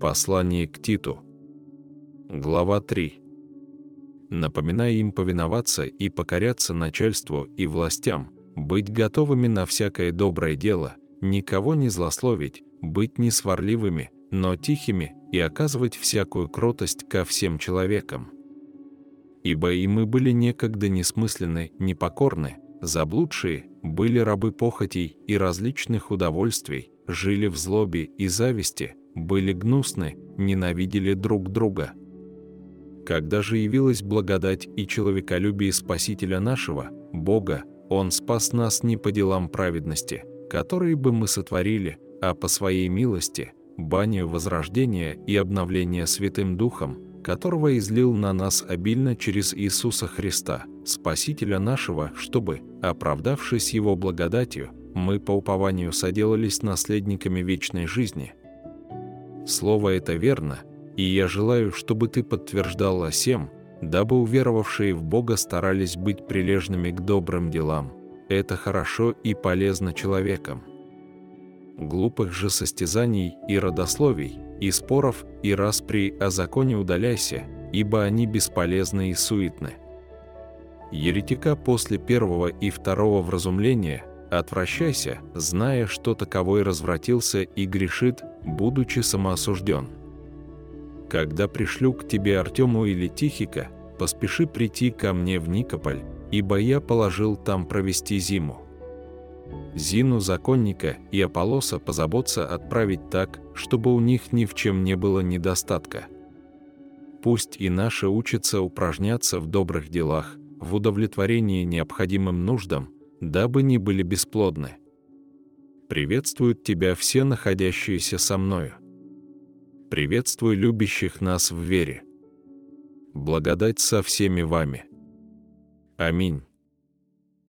Послание к Титу. Глава 3. Напоминая им повиноваться и покоряться начальству и властям, быть готовыми на всякое доброе дело, никого не злословить, быть не сварливыми, но тихими и оказывать всякую кротость ко всем человекам. Ибо и мы были некогда несмысленны, непокорны, заблудшие, были рабы похотей и различных удовольствий, жили в злобе и зависти, были гнусны, ненавидели друг друга. Когда же явилась благодать и человеколюбие Спасителя нашего, Бога, Он спас нас не по делам праведности, которые бы мы сотворили, а по Своей милости, баню возрождения и обновления Святым Духом, которого излил на нас обильно через Иисуса Христа, Спасителя нашего, чтобы, оправдавшись Его благодатью, мы по упованию соделались наследниками вечной жизни. Слово это верно, и я желаю, чтобы ты подтверждал о сем, дабы уверовавшие в Бога старались быть прилежными к добрым делам. Это хорошо и полезно человекам. Глупых же состязаний и родословий, и споров, и распри о законе удаляйся, ибо они бесполезны и суетны. Еретика после первого и второго вразумления отвращайся, зная, что таковой развратился и грешит, будучи самоосужден. Когда пришлю к тебе Артему или Тихика, поспеши прийти ко мне в Никополь, ибо я положил там провести зиму. Зину законника и Аполоса позаботься отправить так, чтобы у них ни в чем не было недостатка. Пусть и наши учатся упражняться в добрых делах, в удовлетворении необходимым нуждам, дабы не были бесплодны. Приветствуют тебя все находящиеся со мною. Приветствуй любящих нас в вере. Благодать со всеми вами. Аминь.